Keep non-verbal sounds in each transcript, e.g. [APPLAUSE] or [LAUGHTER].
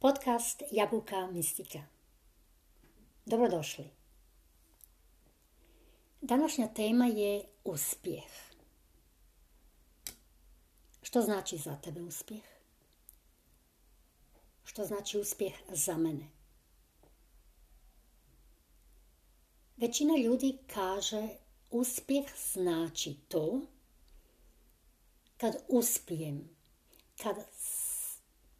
Podcast Jabuka Mistika. Dobrodošli. Današnja tema je uspjeh. Što znači za tebe uspjeh? Što znači uspjeh za mene? Većina ljudi kaže uspjeh znači to kad uspijem, kad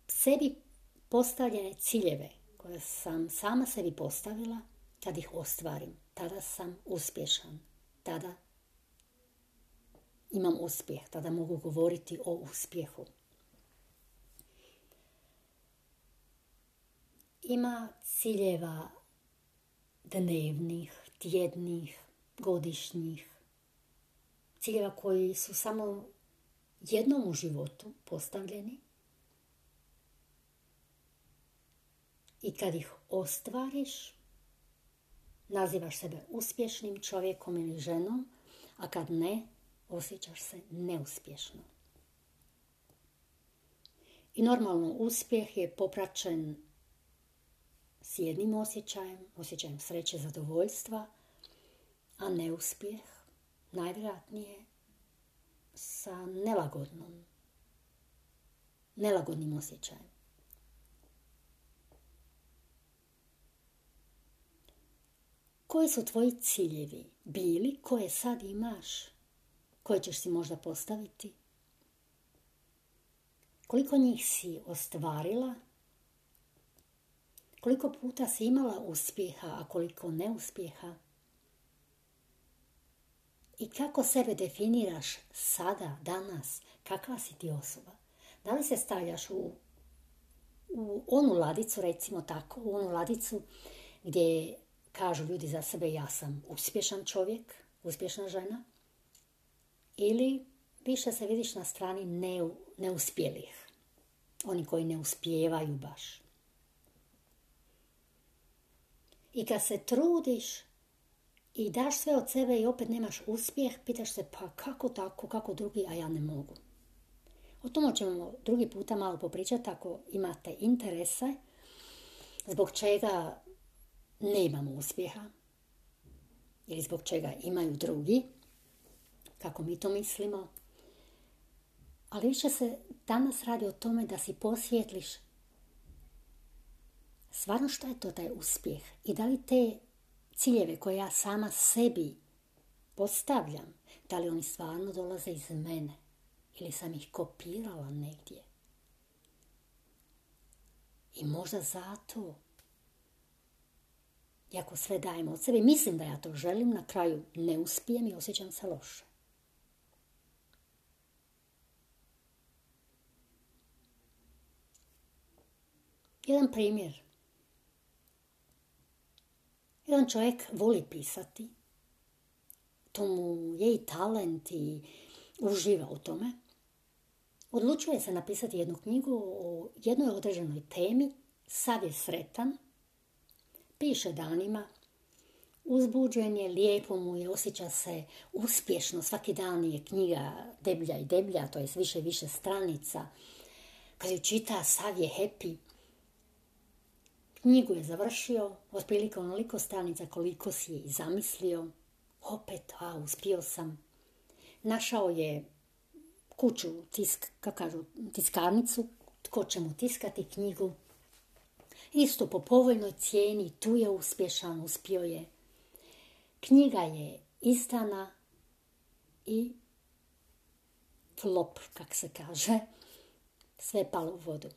sebi postavljene ciljeve koje sam sama sebi postavila, kad ih ostvarim, tada sam uspješan. Tada imam uspjeh, tada mogu govoriti o uspjehu. Ima ciljeva dnevnih, tjednih, godišnjih, ciljeva koji su samo jednom u životu postavljeni i kad ih ostvariš, nazivaš sebe uspješnim čovjekom ili ženom, a kad ne, osjećaš se neuspješno. I normalno uspjeh je popraćen s jednim osjećajem, osjećajem sreće, zadovoljstva, a neuspjeh najvjerojatnije sa nelagodnom, nelagodnim osjećajem. Koji su tvoji ciljevi bili, koje sad imaš, koje ćeš si možda postaviti? Koliko njih si ostvarila? Koliko puta si imala uspjeha, a koliko neuspjeha? I kako sebe definiraš sada, danas? Kakva si ti osoba? Da li se stavljaš u, u onu ladicu, recimo tako, u onu ladicu gdje kažu ljudi za sebe ja sam uspješan čovjek, uspješna žena, ili više se vidiš na strani neuspjelih, oni koji ne uspijevaju baš. I kad se trudiš i daš sve od sebe i opet nemaš uspjeh, pitaš se pa kako tako, kako drugi, a ja ne mogu. O tome ćemo drugi puta malo popričati ako imate interese zbog čega nemamo uspjeha ili zbog čega imaju drugi, kako mi to mislimo. Ali više se danas radi o tome da si posvjetliš stvarno što je to taj uspjeh i da li te ciljeve koje ja sama sebi postavljam, da li oni stvarno dolaze iz mene ili sam ih kopirala negdje. I možda zato i ako sve dajem od sebe, mislim da ja to želim, na kraju ne uspijem i osjećam se loše. Jedan primjer. Jedan čovjek voli pisati. To mu je i talent i uživa u tome. Odlučuje se napisati jednu knjigu o jednoj određenoj temi. Sad je sretan piše danima, uzbuđen je, lijepo mu je, osjeća se uspješno, svaki dan je knjiga deblja i deblja, to je više više stranica. Kad ju čita, sav je happy. Knjigu je završio, otprilike onoliko stranica koliko si je i zamislio. Opet, a, uspio sam. Našao je kuću, tisk, kako kažu, tiskarnicu, tko će mu tiskati knjigu. Isto po povoljnoj cijeni, tu je uspješan, uspio je. Knjiga je izdana i flop, kak se kaže, sve palo u vodu.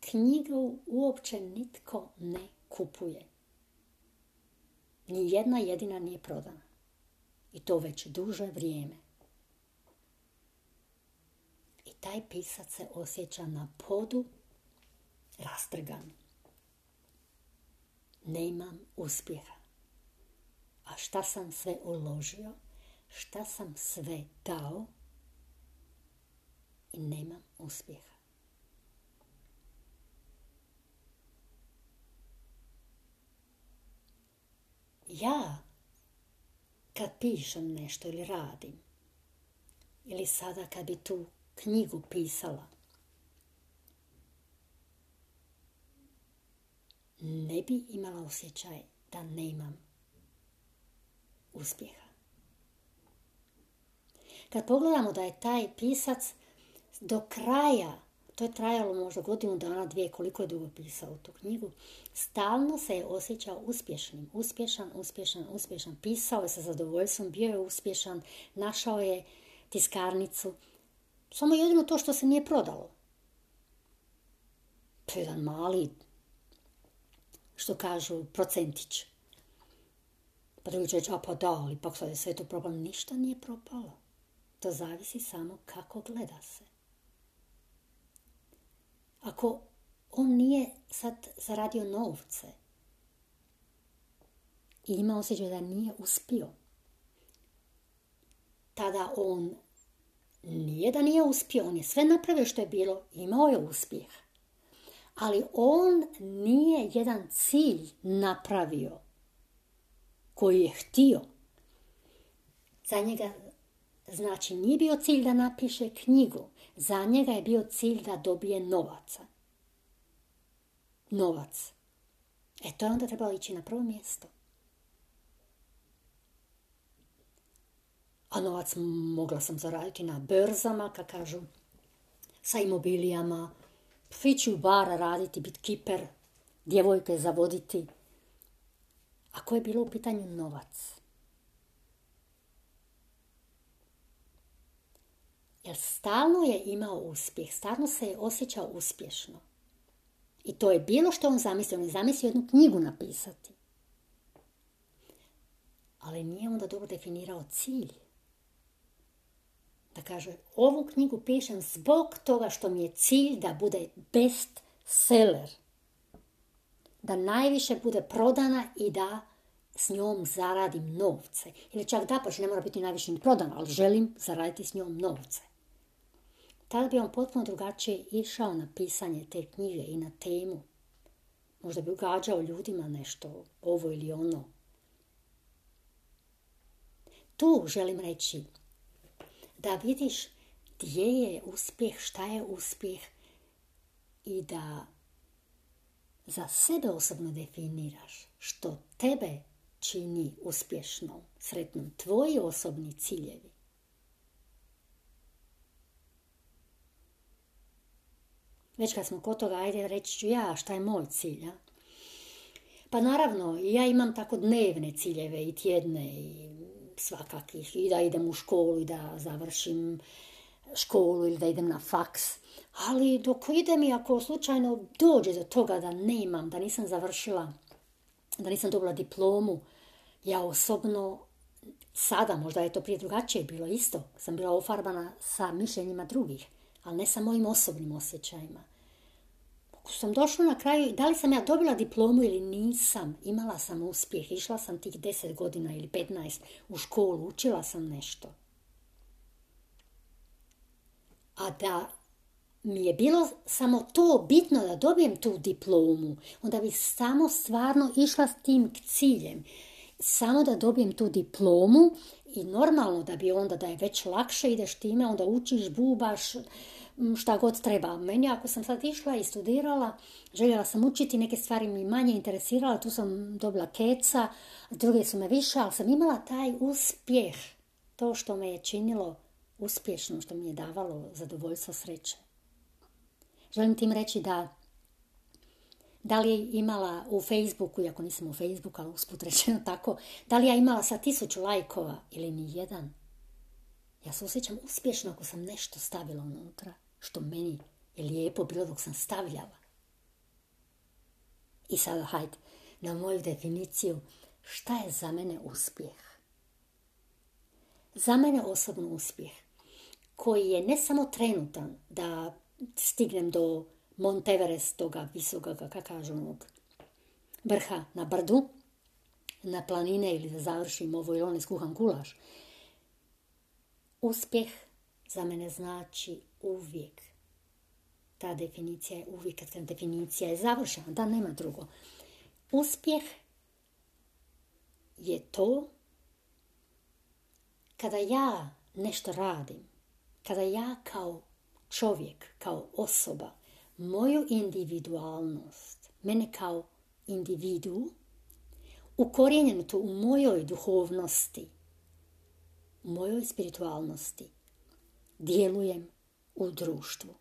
Knjigu uopće nitko ne kupuje. Ni jedna jedina nije prodana. I to već duže vrijeme. I taj pisac se osjeća na podu rastrgan. Nemam uspjeha. A šta sam sve uložio, šta sam sve dao i nemam uspjeha. Ja, kad pišem nešto ili radim, ili sada kad bi tu knjigu pisala, ne bi imala osjećaj da nemam uspjeha. Kad pogledamo da je taj pisac do kraja, to je trajalo možda godinu dana, dvije, koliko je dugo pisao tu knjigu, stalno se je osjećao uspješnim, uspješan, uspješan, uspješan. Pisao je sa zadovoljstvom, bio je uspješan, našao je tiskarnicu. Samo jedino to što se nije prodalo. To je jedan mali, što kažu, procentić. Pa drugi će reći, a pa da, ali pak sad je sve to propalo. Ništa nije propalo. To zavisi samo kako gleda se. Ako on nije sad zaradio novce i ima osjećaj da nije uspio, tada on nije da nije uspio, on je sve napravio što je bilo, imao je uspjeh. Ali on nije jedan cilj napravio koji je htio. Za njega znači nije bio cilj da napiše knjigu, za njega je bio cilj da dobije novaca. Novac. E to je onda trebalo ići na prvo mjesto. A novac mogla sam zaraditi na brzama, kad kažu, sa imobilijama, fići u bara raditi, biti kiper, djevojke zavoditi. Ako je bilo u pitanju novac. Jer stalno je imao uspjeh, stalno se je osjećao uspješno. I to je bilo što on zamislio. On je zamislio jednu knjigu napisati. Ali nije onda dobro definirao cilj. Da kaže, ovu knjigu pišem zbog toga što mi je cilj da bude best seller. Da najviše bude prodana i da s njom zaradim novce. Ili čak da, ne mora biti najviše ni prodana, ali želim zaraditi s njom novce tada bi on potpuno drugačije išao na pisanje te knjige i na temu. Možda bi ugađao ljudima nešto, ovo ili ono. Tu želim reći da vidiš gdje je uspjeh, šta je uspjeh i da za sebe osobno definiraš što tebe čini uspješnom, sretnom, tvoji osobni ciljevi. Već kad smo kod toga, ajde reći ću ja šta je moj cilj. A? Pa naravno, ja imam tako dnevne ciljeve i tjedne i svakakih. I da idem u školu i da završim školu ili da idem na faks. Ali dok idem i ako slučajno dođe do toga da nemam, da nisam završila, da nisam dobila diplomu, ja osobno sada, možda je to prije drugačije bilo isto, sam bila ofarbana sa mišljenjima drugih ali ne sa mojim osobnim osjećajima. Ako sam došla na kraju, da li sam ja dobila diplomu ili nisam, imala sam uspjeh, išla sam tih deset godina ili 15 u školu, učila sam nešto. A da mi je bilo samo to bitno da dobijem tu diplomu, onda bi samo stvarno išla s tim ciljem. Samo da dobijem tu diplomu i normalno da bi onda da je već lakše ideš time, onda učiš, bubaš, šta god treba. Meni ako sam sad išla i studirala, željela sam učiti, neke stvari mi manje interesirala, tu sam dobila keca, druge su me više, ali sam imala taj uspjeh, to što me je činilo uspješno, što mi je davalo zadovoljstvo sreće. Želim tim reći da da li je imala u Facebooku, iako nisam u Facebooku, ali usput rečeno [LAUGHS] tako, da li ja imala sa tisuću lajkova ili ni jedan. Ja se osjećam uspješno ako sam nešto stavila unutra što meni je lijepo bilo dok sam stavljala. I sada hajde na moju definiciju šta je za mene uspjeh. Za mene osobno uspjeh koji je ne samo trenutan da stignem do Monteverest, toga visoga, kako kažu, vrha na brdu, na planine ili da završim ovo ili one skuham gulaš. Uspjeh za mene znači uvijek. Ta definicija je uvijek, kad definicija je završena, da nema drugo. Uspjeh je to kada ja nešto radim, kada ja kao čovjek, kao osoba, moju individualnost, mene kao individu, ukorijenjenu u mojoj duhovnosti, u mojoj spiritualnosti, djelujem u društvu.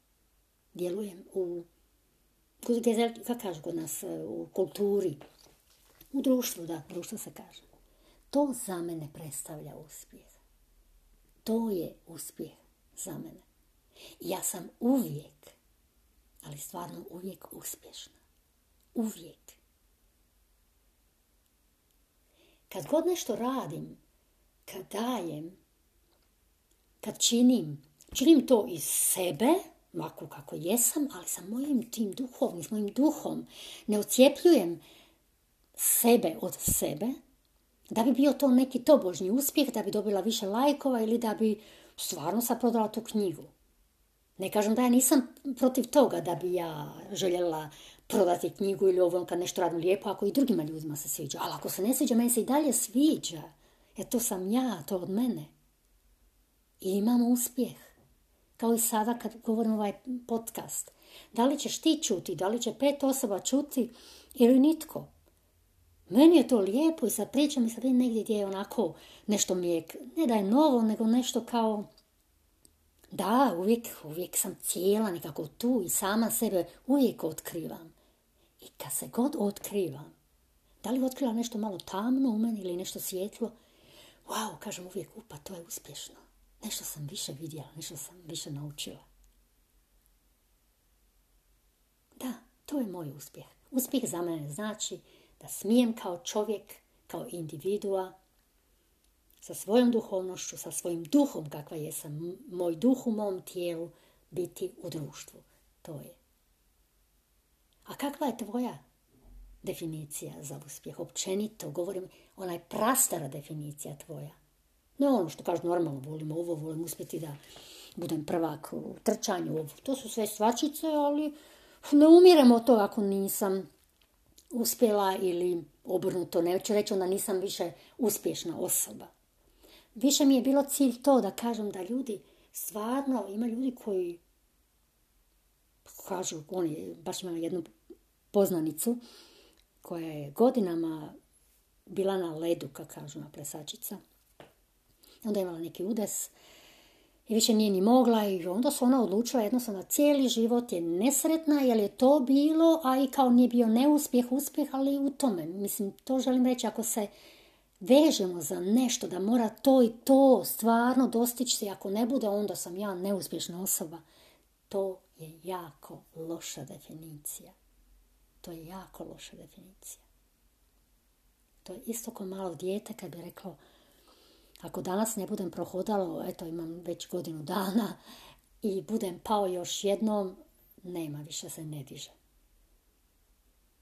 Djelujem u, kako kažu kod nas, u kulturi, u društvu, da, društvo se kaže. To za mene predstavlja uspjeh. To je uspjeh za mene. Ja sam uvijek, ali stvarno uvijek uspješna. Uvijek. Kad god nešto radim, kad dajem, kad činim, činim to iz sebe, ovako kako jesam, ali sa mojim tim duhovnim, s mojim duhom, ne ocijepljujem sebe od sebe, da bi bio to neki tobožnji uspjeh, da bi dobila više lajkova ili da bi stvarno sad prodala tu knjigu. Ne kažem da ja nisam protiv toga da bi ja željela prodati knjigu ili ovo kad nešto radim lijepo, ako i drugima ljudima se sviđa. Ali ako se ne sviđa, meni se i dalje sviđa. Jer to sam ja, to od mene. I imam uspjeh. Kao i sada kad govorim ovaj podcast. Da li ćeš ti čuti, da li će pet osoba čuti ili nitko. Meni je to lijepo i sad pričam i sad negdje gdje je onako nešto mi je, ne da je novo, nego nešto kao, da, uvijek, uvijek sam cijela nekako tu i sama sebe uvijek otkrivam. I kad se god otkrivam, da li otkrila nešto malo tamno u meni ili nešto svjetlo, wow, kažem uvijek, upa, to je uspješno. Nešto sam više vidjela, nešto sam više naučila. Da, to je moj uspjeh. Uspjeh za mene znači da smijem kao čovjek, kao individua, sa svojom duhovnošću, sa svojim duhom kakva jesam, moj duh u mom tijelu, biti u društvu. To je. A kakva je tvoja definicija za uspjeh? Općenito, govorim, onaj prastara definicija tvoja. Ne ono što kažu normalno, volim ovo, volim uspjeti da budem prvak u trčanju. To su sve stvačice, ali ne umirem od toga ako nisam uspjela ili obrnuto, neću reći onda nisam više uspješna osoba. Više mi je bilo cilj to da kažem da ljudi, stvarno ima ljudi koji kažu, oni, baš imam jednu poznanicu koja je godinama bila na ledu, kako kažu na plesačica. Onda je imala neki udes i više nije ni mogla i onda su ona odlučila jednostavno cijeli život je nesretna jer je to bilo, a i kao nije bio neuspjeh, uspjeh, ali u tome. Mislim, to želim reći, ako se vežemo za nešto da mora to i to stvarno dostići se, ako ne bude, onda sam ja neuspješna osoba. To je jako loša definicija. To je jako loša definicija. To je isto kao malo dijete kad bi reklo, ako danas ne budem prohodalo, eto imam već godinu dana i budem pao još jednom, nema više se ne diže.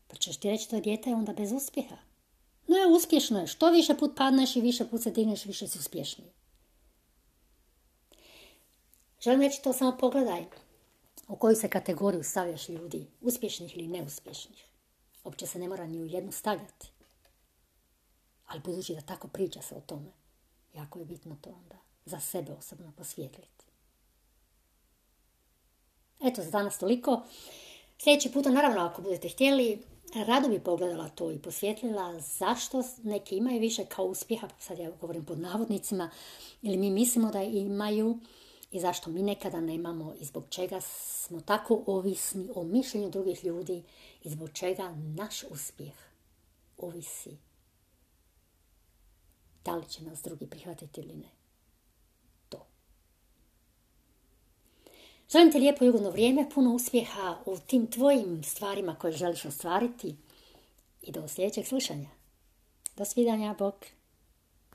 Pa ćeš ti reći to dijete je onda bez uspjeha. No je uspješno je. Što više put padneš i više put se digneš, više si uspješniji. Želim reći to samo pogledaj. U koju se kategoriju stavljaš ljudi, uspješnih ili neuspješnih. Uopće se ne mora ni u jednu stavljati. Ali budući da tako priča se o tome, Jako je bitno to onda za sebe osobno posvijetliti. Eto, za danas toliko. Sljedeći puta, naravno, ako budete htjeli, rado bi pogledala to i posvjetlila zašto neki imaju više kao uspjeha, sad ja govorim pod navodnicima, ili mi mislimo da imaju i zašto mi nekada nemamo i zbog čega smo tako ovisni o mišljenju drugih ljudi i zbog čega naš uspjeh ovisi da li će nas drugi prihvatiti ili ne. To. Želim ti lijepo i ugodno vrijeme, puno uspjeha u tim tvojim stvarima koje želiš ostvariti i do sljedećeg slušanja. Do svidanja, Bog.